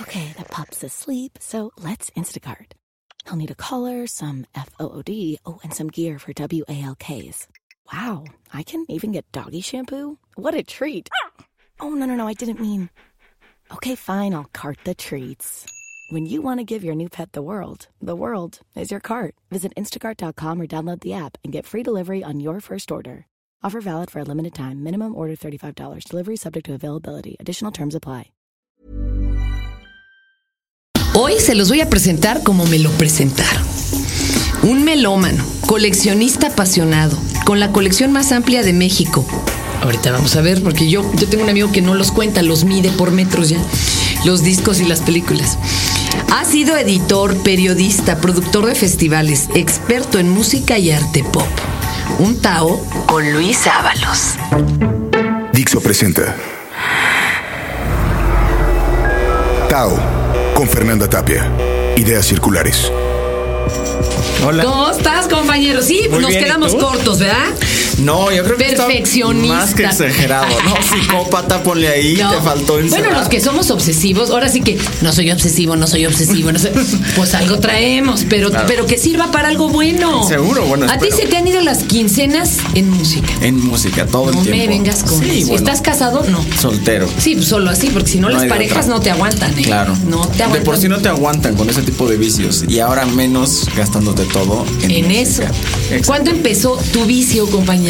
Okay, the pup's asleep, so let's Instacart. He'll need a collar, some FOOD, oh, and some gear for WALKs. Wow, I can even get doggy shampoo? What a treat! Oh, no, no, no, I didn't mean. Okay, fine, I'll cart the treats. When you want to give your new pet the world, the world is your cart. Visit instacart.com or download the app and get free delivery on your first order. Offer valid for a limited time. Minimum order $35. Delivery subject to availability. Additional terms apply. Hoy se los voy a presentar como me lo presentaron. Un melómano, coleccionista apasionado, con la colección más amplia de México. Ahorita vamos a ver, porque yo, yo tengo un amigo que no los cuenta, los mide por metros ya, los discos y las películas. Ha sido editor, periodista, productor de festivales, experto en música y arte pop. Un Tao con Luis Ábalos. Dixo presenta Tao con Fernanda Tapia. Ideas circulares. Hola. ¿Cómo estás, compañero? Sí, Muy nos bien, ¿y quedamos cortos, ¿verdad? No, yo creo que está Perfeccionista. más que exagerado. No, psicópata, ponle ahí, No. te faltó encerrar. Bueno, los que somos obsesivos, ahora sí que no soy obsesivo, no soy obsesivo, no sé, pues algo traemos, pero, Claro. pero que sirva para algo bueno. Seguro, bueno, A ti se te han ido las quincenas en música. En música, todo el No tiempo. me vengas con sí, bueno, ¿Estás casado? No. Soltero. Sí, pues solo así, porque si no, No las de parejas otra. no te aguantan, ¿eh? Claro. No te De aguantan. por sí no te aguantan con ese tipo de vicios. Y ahora menos gastándote todo en, en música. eso. Exacto. ¿Cuándo empezó tu vicio, compañero?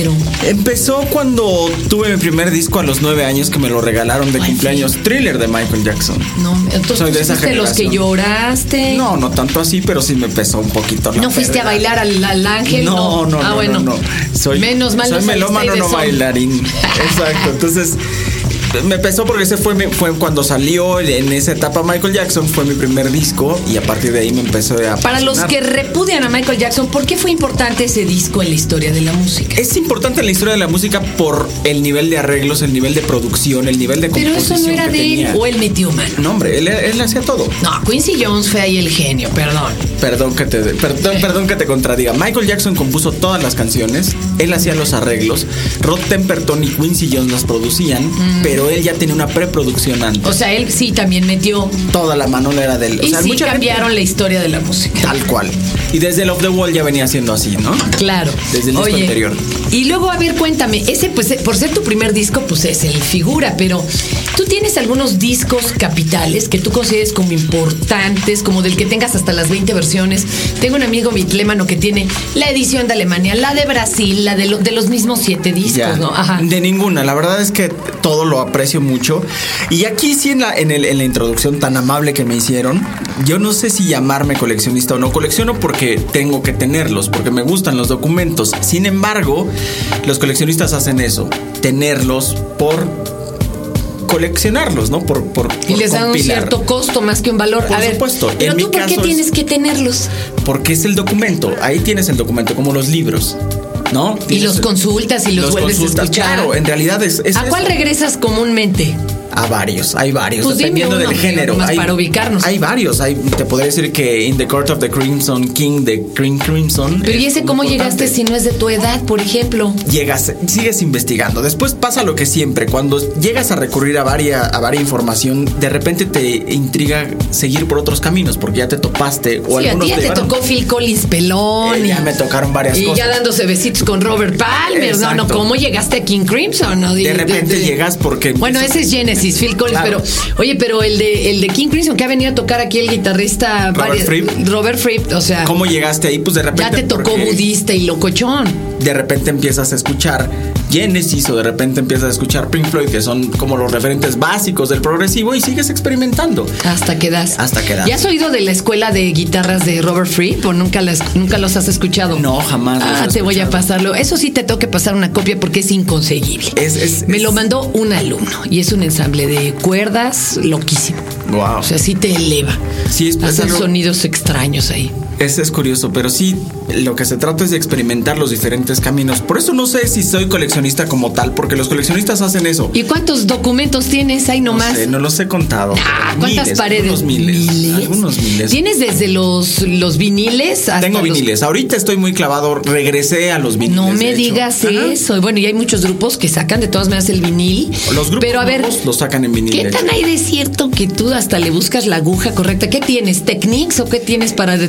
Empezó cuando tuve mi primer disco a los nueve años que me lo regalaron de Ay, cumpleaños. Thriller de Michael Jackson. No, entonces Soy de esa los que lloraste. No, no tanto así, pero sí me pesó un poquito. la ¿No fuiste a bailar al, al ángel? No, no, Ah, no, bueno. no, no. Soy, Menos mal soy no melómano, no bailarín. Exacto. Entonces, me pesó porque ese fue, mi- fue cuando salió en esa etapa Michael Jackson, fue mi primer disco y a partir de ahí me empezó a Para los que repudian a Michael Jackson, ¿por qué fue importante ese disco en la historia de la música? Es importante en la historia de la música por el nivel de arreglos, el nivel de producción, el nivel de Pero eso no era de él o él metió mano. No, hombre, él, él hacía todo. No, Quincy Jones fue ahí el genio, perdón. Perdón que te perdón, perdón que te contradiga. Michael Jackson compuso todas las canciones, él hacía los arreglos, Rod Temperton y Quincy Jones las producían, pero él ya tenía una preproducción antes. Mm. O sea, él sí también metió. Toda la mano era de él. O Y sea, sí gente- cambiaron la historia de la música. tal cual. Y desde el Off the Wall ya venía siendo así, ¿no? Claro. Desde el disco Oye, anterior. Y luego, a ver, cuéntame, ese, pues, por ser tu primer disco, pues es el figura, pero tú tienes algunos discos capitales que tú consideres como importantes, como del que tengas hasta las 20 versiones. Tengo un amigo mitlémano que tiene la edición de Alemania, la de Brasil, la de, lo- de los mismos siete discos, Ya. ¿no? Ajá. De ninguna. La verdad es que todo lo aprecio mucho. Y aquí sí en la, en, el- en la introducción tan amable que me hicieron, yo no sé si llamarme coleccionista o no. Colecciono porque tengo que tenerlos, porque me gustan los documentos. Sin embargo, los coleccionistas hacen eso, tenerlos por coleccionarlos, ¿no? Por, por, Y les dan un cierto costo más que un valor. Por a ver, supuesto. Pero En tú, mi ¿por qué es- tienes que tenerlos? Porque es el documento. Ahí tienes el documento, como los libros. ¿No? Y los consultas y los, vuelves consultas. a escuchar. Claro, en realidad es. es ¿A cuál regresas comúnmente? A varios, hay varios, Pues dependiendo uno, del género. hay, para ubicarnos. Hay varios, hay, te podría decir que In the Court of the Crimson King de Green Crimson. Pero ¿y es ese cómo importante. llegaste si no es de tu edad, por ejemplo? Llegas, sigues investigando. Después pasa lo que siempre, cuando llegas a recurrir a varia, a varia información, de repente te intriga seguir por otros caminos, porque ya te topaste o Sí, a algunos ti ya te tocó Phil Collins pelón. Eh, y- ya me tocaron varias y cosas. ya dándose besitos con Robert Palmer. No, no. ¿cómo llegaste a King Crimson? No, De repente llegas porque Bueno, ese es Genesis, Phil Collins, Claro. pero oye, pero el de el de King Crimson que ha venido a tocar aquí el guitarrista Robert varias- Fripp. Robert Fripp, o sea, ¿Cómo llegaste ahí? Pues de repente. ya te tocó budista y locochón. de repente empiezas a escuchar Genesis o de repente empiezas a escuchar Pink Floyd, que son como los referentes básicos del progresivo, y sigues experimentando. Hasta que das. Hasta que das. ¿Ya has oído de la escuela de guitarras de Robert Fripp o nunca, las, nunca los has escuchado? No, jamás los Ah, he te voy a pasarlo. Eso sí te tengo que pasar una copia porque es inconseguible. Es- es- Me es- lo mandó un alumno y es un ensamble de cuerdas loquísimo. Wow. O sea, sí te eleva. Sí, es- es Hacen algo- sonidos extraños ahí. Es, es curioso, pero sí, lo que se trata es de experimentar los diferentes caminos. Por eso no sé si soy coleccionista como tal, porque los coleccionistas hacen eso. ¿Y cuántos documentos tienes ahí nomás? No sé, no los he contado. Ah, ¿Cuántas Miles, paredes? Algunos miles, Algunos miles. ¿Tienes desde los, los viniles hasta Tengo los- viniles. Ahorita estoy muy clavado. Regresé a los viniles. No me digas Ajá. eso. Bueno, y hay muchos grupos que sacan de todas maneras el vinil. Los grupos Pero a ver, nuevos los sacan en ¿qué viniles. tan hay de cierto que tú hasta le buscas la aguja correcta? ¿Qué tienes? ¿Techniques o qué tienes para de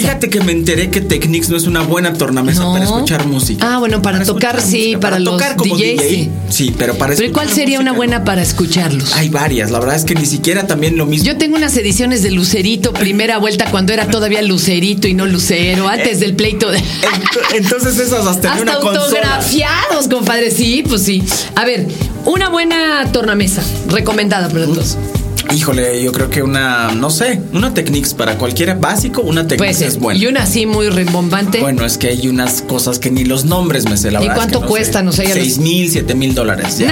Fíjate que me enteré que Technics no es una buena tornamesa No. para escuchar música. Ah, bueno, para tocar, escuchar sí, música, para los tocar como DJs, DJ, sí. sí, pero para Pero ¿y ¿cuál escuchar sería una buena para escucharlos? Hay varias, la verdad es que ni siquiera también lo mismo. Yo tengo unas ediciones de Lucerito, primera vuelta cuando era todavía Lucerito y no Lucero, antes del pleito de... Ent- Entonces esas hasta Hasta una consola. autografiados, compadre. Sí, pues sí. A ver, una buena tornamesa recomendada para todos. Híjole, yo creo que una, no sé, una Technics para cualquiera básico, una Technics ser. es buena. Y una así muy rimbombante. Bueno, es que hay unas cosas que ni los nombres me sé, la ¿Y verdad. es cuánto que no cuesta? sé. No sé, los- Seis mil, siete mil dólares. ya.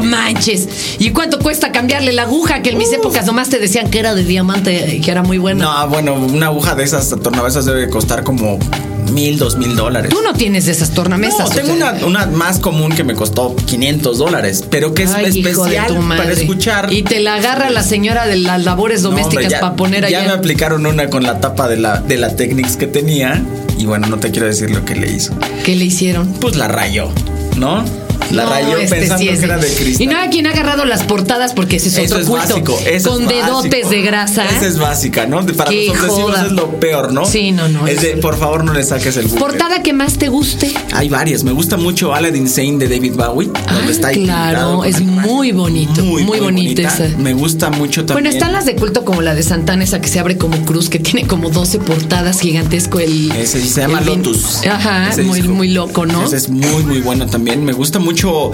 No manches. ¿Y cuánto cuesta cambiarle la aguja? Que en mis épocas nomás te decían que era de diamante y que era muy buena. No, bueno, una aguja de esas tornavesas debe costar como mil, dos mil dólares. Tú no tienes de esas tornamesas. No, o tengo sea. una, una más común que me costó 500 dólares, pero que es Ay, especial para escuchar. Y te la agarra la señora de las labores domésticas ya- para poner Ya allá. me aplicaron una con la tapa de la, de la Technics que tenía. Y bueno, no te quiero decir lo que le hizo. ¿Qué le hicieron? Pues la rayó, ¿no? La No, rayó este pensando sí es que era de cristal. Y no hay quien ha agarrado las portadas porque ese es Eso otro es culto. básico, eso con es dedotes básico. de grasa. Esa es básica, ¿no? Para Qué joda. es lo peor, ¿no? Sí, no, no, Es de, eso- por favor, no le saques el buque. Portada que más te guste. Hay varias. Me gusta mucho Aladdin Sane de David Bowie. Ah, donde está ahí claro, es muy bonito, muy bonita esa. Me gusta mucho también. Bueno, están las de culto como la de Santana, esa que se abre como cruz, que tiene como 12 portadas gigantesco. El, Ese sí se llama el Lotus. Ajá, Ese muy, disco. muy loco, ¿no? Ese es muy, muy bueno también. Me gusta mucho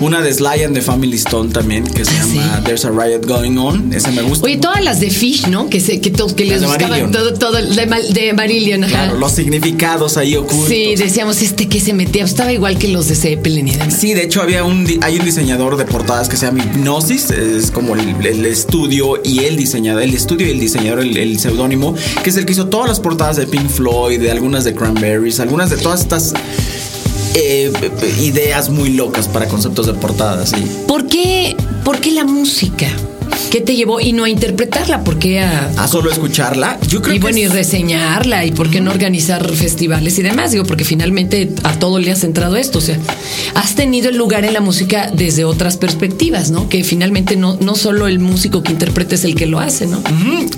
una de Sly and the Family Stone también, que se Ah, llama sí. There's a Riot Going On. Ese me gusta. Oye, todas las de Fish, ¿no? Que se, que, to- que les de buscaban Marillion. todo, todo de, de Marillion, ajá. Claro, los significados ahí ocultos. Sí, decíamos, este que se metía, estaba igual que los de Zeppelin y demás. Sí, de hecho había un hay un diseñador de portadas que se llama Hipnosis, es como el, el estudio y el diseñador, el estudio y el diseñador, el, el seudónimo, que es el que hizo todas las portadas de Pink Floyd, de algunas de Cranberries, algunas de todas estas eh, ideas muy locas para conceptos de portadas, sí. ¿Por qué, ¿Por qué la música? ¿Qué te llevó? Y no a interpretarla, ¿por qué a, A solo escucharla, yo creo y que bueno, y es- reseñarla, y por qué no organizar festivales y demás, digo, porque finalmente a todo le has centrado esto, o sea, has tenido el lugar en la música desde otras perspectivas, ¿no? Que finalmente no, no solo el músico que interpreta es el que lo hace, ¿no?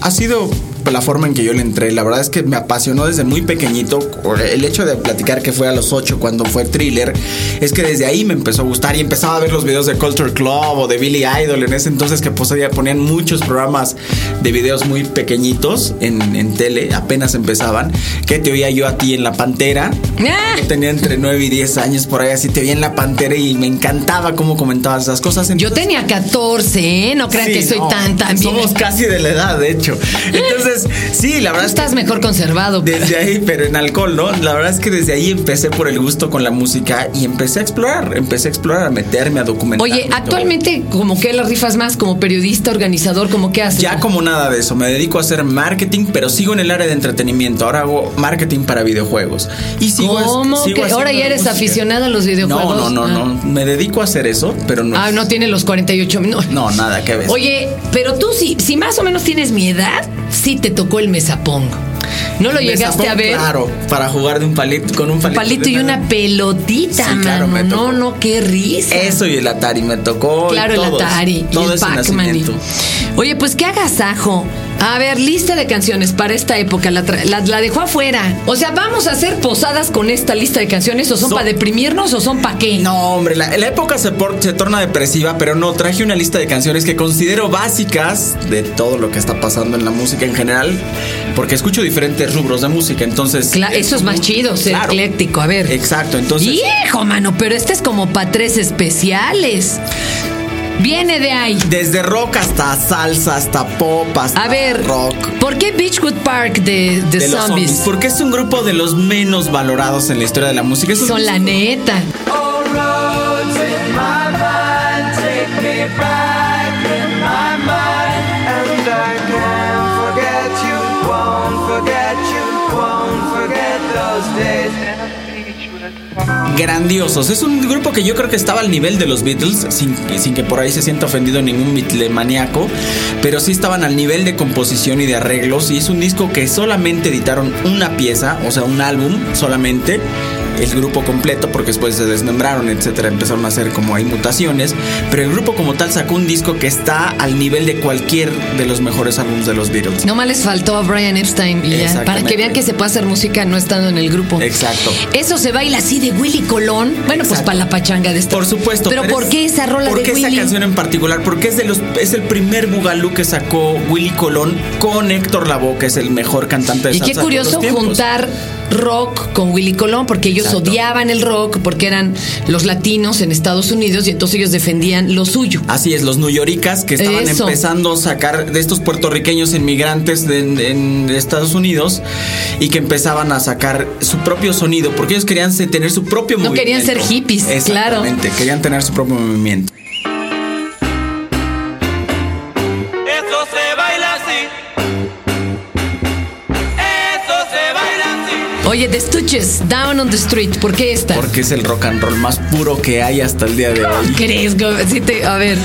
Ha sido la forma en que yo le entré. La verdad es que me apasionó desde muy pequeñito. El hecho de platicar que fue a los 8 cuando fue thriller, es que desde ahí me empezó a gustar y empezaba a ver los videos de Culture Club o de Billy Idol en ese entonces que poseía- ponían muchos programas de videos muy pequeñitos en, en tele, apenas empezaban, que te oía yo a ti en La Pantera. ¡Ah! Yo tenía entre 9 y 10 años por ahí, así te vi en La Pantera y me encantaba cómo comentabas esas cosas. Yo Entonces- tenía 14, ¿eh? No crean Sí, que soy no, tan, tan bien. Somos casi de la edad, de hecho. Entonces, sí, la verdad es que Estás mejor conservado. desde ahí, pero en alcohol, ¿no? La verdad es que desde ahí empecé por el gusto con la música y empecé a explorar, empecé a explorar, a meterme, a documentar. Oye, actualmente, como que la rifas más como periodista, organizador, como que haces? Ya como nada de eso, me dedico a hacer marketing, pero sigo en el área de entretenimiento. Ahora hago marketing para videojuegos. Y sigo ¿Cómo? sigo que ahora ya eres aficionada a los videojuegos. No, no, no, Ah. no. Me dedico a hacer eso, pero no. Ah, no tiene los 48 minutos. No, nada que ver. Oye, pero tú si, si más o menos tienes mi edad, sí te tocó el mesapong. ¿No lo llegaste a ver? Claro, para jugar de un palito con un palito. palito y una pelotita, Sí, claro, me No, tocó. no, qué risa. Eso y el Atari me tocó. y Claro, el Atari y el Pac-Man. Oye, pues qué agasajo. A ver, lista de canciones para esta época. La, la- la dejó afuera. O sea, ¿vamos a hacer posadas con esta lista de canciones? ¿O son So- para deprimirnos o son para qué? No, hombre, la, la época se, por- se torna depresiva, pero no, traje una lista de canciones que considero básicas de todo lo que está pasando en la música en general, porque escucho diferentes rubros de música, entonces... Cla- eso es más chido, ser Claro. ecléctico. A ver. Exacto, entonces... Viejo, mano, pero este es como para tres especiales. Viene de ahí. Desde rock hasta salsa, hasta pop, hasta A ver, rock. ¿por qué Beachwood Park de, de De los Zombies? zombies, porque es un grupo de los menos valorados en la historia de la música. Son la neta. You, won't forget you, grandiosos. Es un grupo que yo creo que estaba al nivel de los Beatles, sin, que por ahí se sienta ofendido ningún maníaco, pero sí estaban al nivel de composición y de arreglos. Y es un disco que solamente editaron una pieza, o sea, un álbum solamente el grupo completo, porque después se desmembraron, etcétera, empezaron a hacer como hay mutaciones, pero el grupo como tal sacó un disco que está al nivel de cualquier de los mejores álbumes de los Beatles. No más les faltó a Brian Epstein y ya, para que vean que se puede hacer música no estando en el grupo. Exacto. Eso se baila así de Willy Colón. Bueno, pues para la pachanga de esta. Por supuesto. Pero, ¿por qué esa rola ¿por de qué Willy? esa canción en particular? Porque es de los es el primer bugalú que sacó Willy Colón con Héctor Lavoe, que es el mejor cantante de Y qué salsa de curioso juntar rock con Willy Colón, porque ellos Exacto. odiaban el rock, porque eran los latinos en Estados Unidos y entonces ellos defendían lo suyo. Así es, los nuyoricas que estaban Eso. empezando a sacar de estos puertorriqueños inmigrantes de- en, en Estados Unidos y que empezaban a sacar su propio sonido, porque ellos querían tener su propio No movimiento. querían ser hippies, claro. Exactamente, querían tener su propio movimiento. Oye, The Stooges, Down on the Street, ¿por qué esta? Porque es el rock and roll más puro que hay hasta el día de hoy. ¿Crees? Sí te- a ver.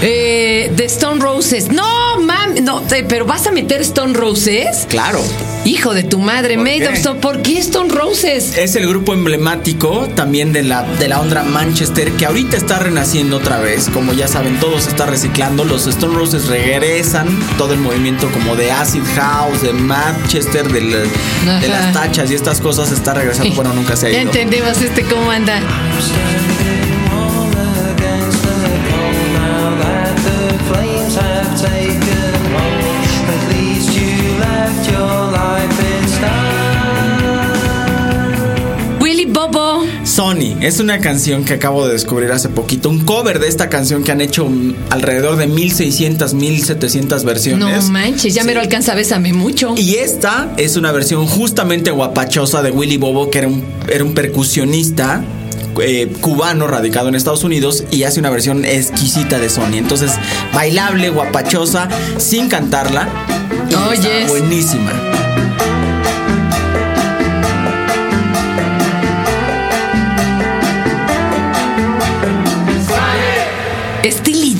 Eh, The Stone Roses. No, no, pero vas a meter Stone Roses. Claro. Hijo de tu madre, ¿Por Made qué? of Stone. ¿Por qué Stone Roses? Es el grupo emblemático también de la, de la onda Manchester que ahorita está renaciendo otra vez. Como ya saben, todo se está reciclando. Los Stone Roses regresan todo el movimiento como de Acid House, de Manchester, de, la- de Ajá. las tachas y estas cosas está regresando. Bueno, nunca se ha Ya ido. entendemos este cómo anda. Sony es una canción que acabo de descubrir hace poquito. Un cover de esta canción que han hecho alrededor de 1600, 1700 versiones. No manches, ya me lo alcanza, bésame mucho. Y esta es una versión justamente guapachosa de Willy Bobo, que era un, era un percusionista eh, cubano radicado en Estados Unidos y hace una versión exquisita de Sony. Entonces, bailable, guapachosa, sin cantarla. Y está Oyes. buenísima.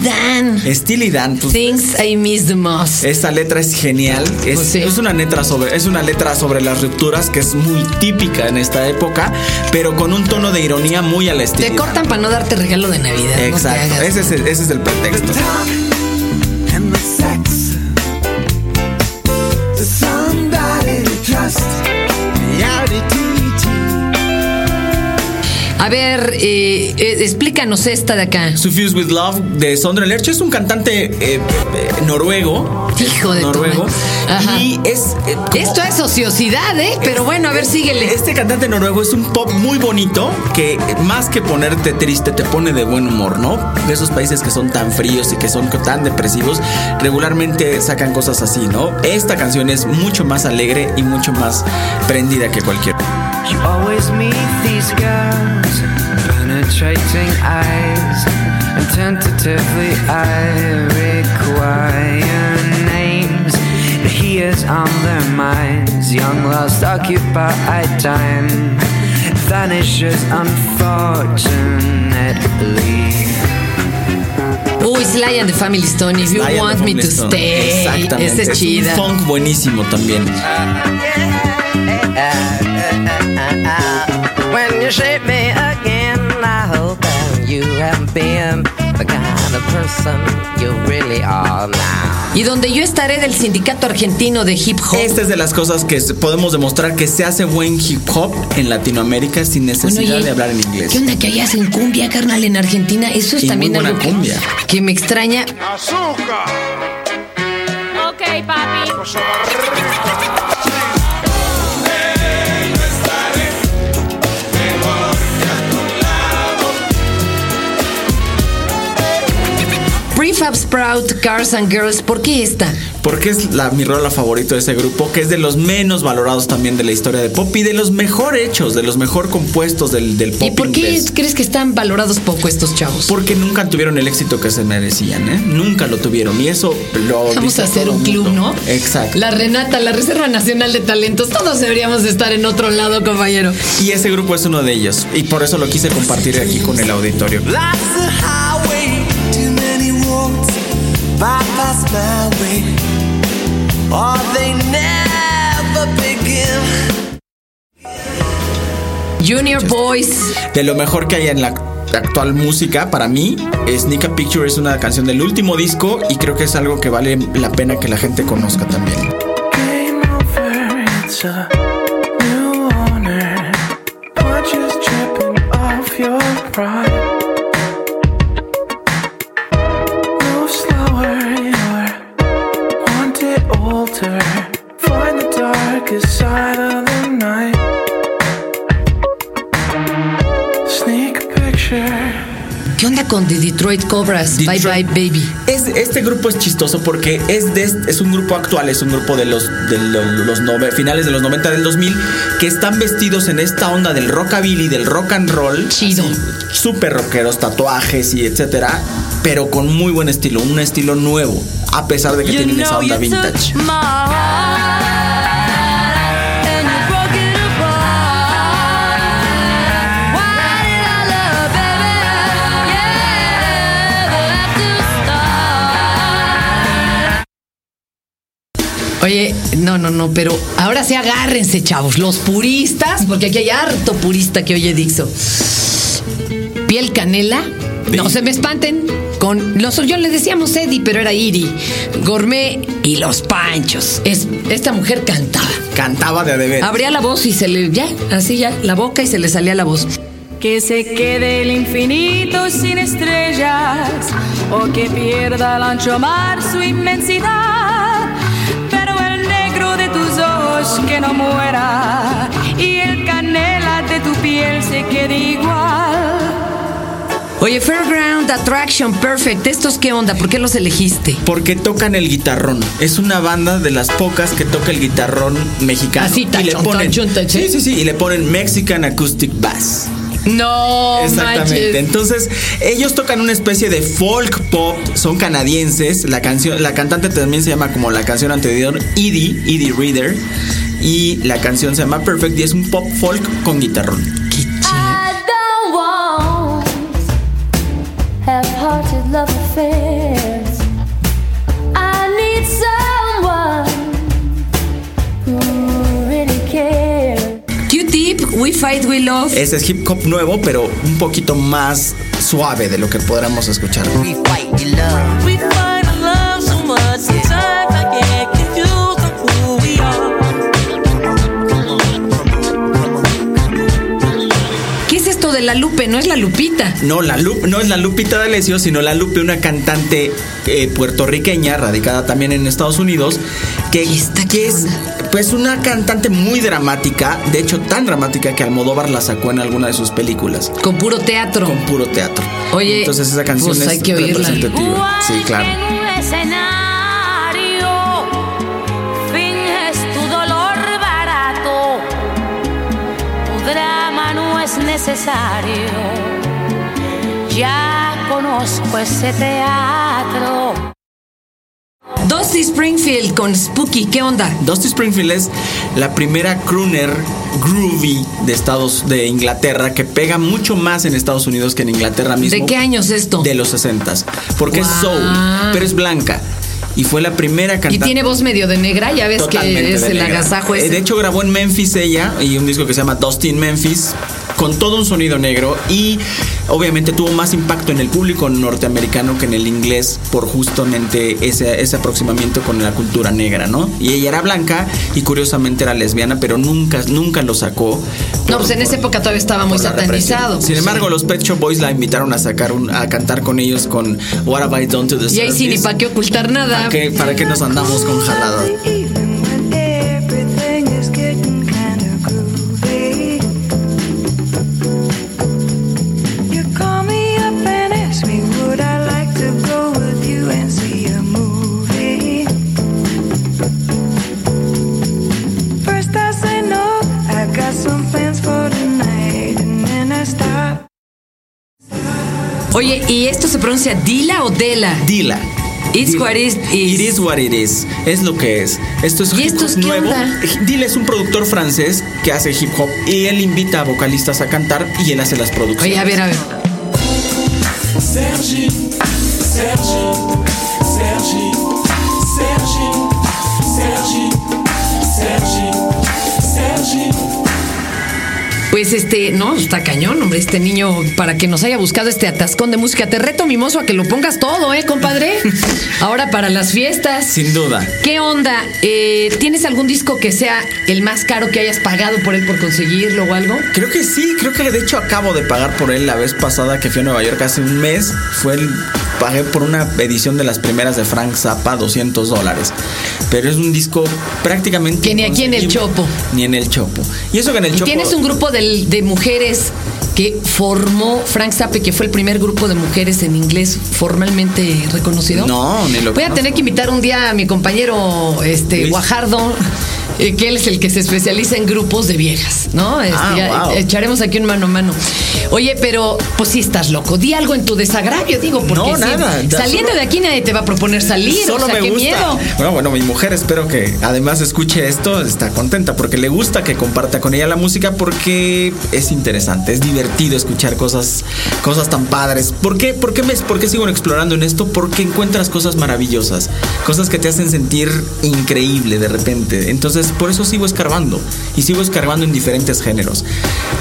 Dan. Steely Dan, pues, Things I miss the most. Esta letra es genial. Es, Pues sí. es una letra sobre, es una letra sobre las rupturas que es muy típica en esta época, pero con un tono de ironía muy al estilo. Te cortan para no darte regalo de Navidad. Exacto, hagas. ese es, el, ese es el pretexto. the A ver, eh, eh, explícanos esta de acá. Suffused with Love de Sondre Lerche es un cantante eh, eh, noruego. Hijo de noruego. Y es. eh, Esto es ociosidad, ¿eh? Pero bueno, a ver, síguele. Este cantante noruego es un pop muy bonito que más que ponerte triste te pone de buen humor, ¿no? De esos países que son tan fríos y que son tan depresivos, regularmente sacan cosas así, ¿no? Esta canción es mucho más alegre y mucho más prendida que cualquier. You always meet these girls, penetrating eyes, and tentatively I require names. He is on their minds, young, lost, occupied time vanishes unfortunately. Uy, Sly and the Family Stone, if you Lion want me to Stone. stay. Exactamente. Esta es un chida. funk buenísimo también. Ah, ah, ah, When you shape me again, I hope that you have been the kind of person you really are now. Y donde yo estaré del sindicato argentino de hip hop. Esta es de las cosas que podemos demostrar que se hace buen hip hop en Latinoamérica sin necesidad Bueno, oye, de hablar en inglés. ¿Qué onda que allá hacen cumbia, carnal, en Argentina? Eso es Y muy también buena algo que, cumbia. que me extraña. Ok, papi. Prefab Sprout, Cars and Girls, ¿por qué esta? porque es la, mi rola favorito de ese grupo, que es de los menos valorados también de la historia de pop y de los mejor hechos, de los mejor compuestos del, del pop ¿Y por qué inglés. crees que están valorados poco estos chavos? Porque nunca tuvieron el éxito que se merecían, ¿eh? Nunca lo tuvieron. Y eso lo. Vamos a hacer un club, mundo. ¿no? Exacto. La Renata, la Reserva Nacional de Talentos. Todos deberíamos de estar en otro lado, compañero. Y ese grupo es uno de ellos. Y por eso lo quise compartir aquí con el auditorio. Bypass my way. Or they never begin. Junior Boys. De lo mejor que hay en la actual música, para mí, Sneak a Picture es una canción del último disco y creo que es algo que vale la pena que la gente conozca también. Game over, it's a new owner. Punches dripping off your pride. Con The Detroit Cobras? Bye Detroit- bye, baby. Es, este grupo es chistoso porque es, de, es un grupo actual, es un grupo de los, de lo- los, nove- finales de los 90 del 2000 que están vestidos en esta onda del rockabilly, del rock and roll. Chido. Súper rockeros, tatuajes y etcétera, pero con muy buen estilo, un estilo nuevo, a pesar de que You tienen esa onda vintage. No, no, no, pero ahora sí agárrense, chavos, los puristas, porque aquí hay harto purista que oye Dixo. Piel canela, no se me espanten. Con los, yo le decíamos Eddie, pero era Iri, Gourmet y los Panchos. Es, esta mujer cantaba. Cantaba de a de veras. Abría la voz y se le, ya, así ya, la boca y se le salía la voz. Que se quede el infinito sin estrellas o que pierda el ancho mar su inmensidad. Oye, Fairground Attraction Perfect, ¿estos qué onda? ¿Por qué los elegiste? Porque tocan el guitarrón. Es una banda de las pocas que toca el guitarrón mexicano. Así, y le ponen, tachón, tachón. sí, sí, sí, y le ponen Mexican Acoustic Bass. No, Exactamente. manches. Entonces, ellos tocan una especie de folk pop, son canadienses. La canción, la cantante también se llama como la canción anterior, Edie, Edie Reader. Y la canción se llama Perfect y es un pop folk con guitarrón. We Fight, We Love. Ese es hip hop nuevo, pero un poquito más suave de lo que podríamos escuchar. We fight, we love. We find our love so much, sometimes I get confused on who we are. ¿Qué es esto de la Lupe? No es la Lupita. No, la Lu- no es la Lupita D'Alessio, sino la Lupe, una cantante eh, puertorriqueña, radicada también en Estados Unidos, que, ¿Y esta qué que es onda? Pues una cantante muy dramática, de hecho tan dramática que Almodóvar la sacó en alguna de sus películas, Con puro teatro. con puro teatro. Oye, entonces esa canción pues es hay que oírla. representativa. Sí, claro. En un escenario finges tu dolor barato. Tu drama no es necesario. Ya conozco ese teatro. Dusty Springfield con Spooky, ¿qué onda? Dusty Springfield es la primera crooner groovy de Estados de Inglaterra que pega mucho más en Estados Unidos que en Inglaterra mismo. ¿De qué años esto? De los 60 porque es soul, pero es blanca y fue la primera Y cantante. tiene voz medio de negra, ya ves Totalmente que es el negra. agasajo Eh, ese. De hecho, grabó en Memphis ella y un disco que se llama Dusty in Memphis con todo un sonido negro y obviamente tuvo más impacto en el público norteamericano que en el inglés por justamente ese, ese aproximamiento con la cultura negra, ¿no? Y ella era blanca y curiosamente era lesbiana, pero nunca, nunca lo sacó. no, pues en esa época todavía estaba muy satanizado. Sin embargo, los Pet Shop Boys la invitaron a sacar un, a cantar con ellos con What Have I Done to the Y ahí sí, ni para qué ocultar nada. ¿Para qué, ¿Para qué nos andamos con jaladas? Oye, ¿y esto se pronuncia Dila o Dela? Dila. It's Dila. what it is. It is what it is. Es lo que es. Esto es ¿Y hip esto hop nuevo. onda? Dila es un productor francés que hace hip hop y él invita a vocalistas a cantar y él hace las producciones. Oye, a ver, a ver. Sergi, Sergi, Pues este, no, está cañón, hombre, este niño, para que nos haya buscado este atascón de música. Te reto, mimoso, a que lo pongas todo, ¿eh, compadre? Ahora para las fiestas. Sin duda. ¿Qué onda? Eh, ¿Tienes algún disco que sea el más caro que hayas pagado por él por conseguirlo o algo? Creo que sí, creo que de hecho acabo de pagar por él la vez pasada que fui a Nueva York hace un mes. Fue el, pagué por una edición de las primeras de Frank Zappa 200 dólares. Pero es un disco prácticamente. Que ni aquí en el. Chopo. Ni en el Chopo. Y eso que en el Y Chopo. tienes un grupo de mujeres que formó Frank Zappa, que fue el primer grupo de mujeres en inglés formalmente reconocido. No, ni lo Voy a tener que invitar un día a mi compañero este Luis. Guajardo. Eh, que él es el que se especializa en grupos de viejas, ¿no? Este, Ah, ya, wow. Echaremos aquí un mano a mano. Oye, pero pues sí estás loco. Di algo en tu desagravio, digo, porque No, nada, saliendo solo- de aquí nadie te va a proponer salir. Solo o sea, me qué gusta. miedo. Bueno, bueno, mi mujer espero que además escuche esto, está contenta porque le gusta que comparta con ella la música porque es interesante, es divertido escuchar cosas, cosas tan padres. ¿Por qué, por qué, me, por qué sigo explorando en esto? Porque encuentras cosas maravillosas, cosas que te hacen sentir increíble de repente. Entonces, por eso sigo escarbando y sigo escarbando en diferentes géneros.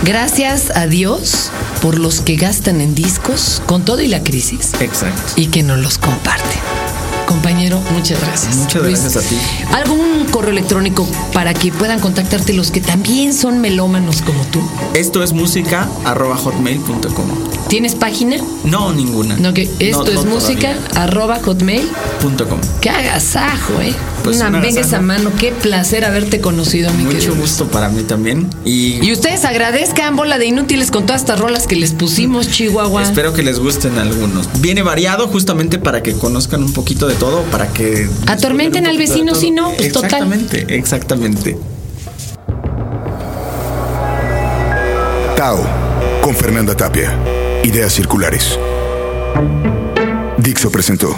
Gracias a Dios por los que gastan en discos con todo y la crisis Exacto. y que nos los comparten. Compañero, muchas gracias. Muchas Luis, gracias a ti. ¿Algún correo electrónico para que puedan contactarte los que también son melómanos como tú? Esto es música arroba hotmail.com. ¿Tienes página? No, ninguna. No, que esto No, es no música arroba hotmail. Punto com. Qué agasajo, ¿eh? Pues Una un venga agasajo. esa mano. Qué placer haberte conocido, mi Mucho querido. gusto para mí también. Y, Y ustedes agradezcan bola de inútiles con todas estas rolas que les pusimos, Chihuahua. espero que les gusten algunos. Viene variado justamente para que conozcan un poquito de todo, para que... Atormenten al vecino, si no, pues, total. Exactamente, exactamente. Tao, con Fernanda Tapia. Ideas circulares. Dixo presentó.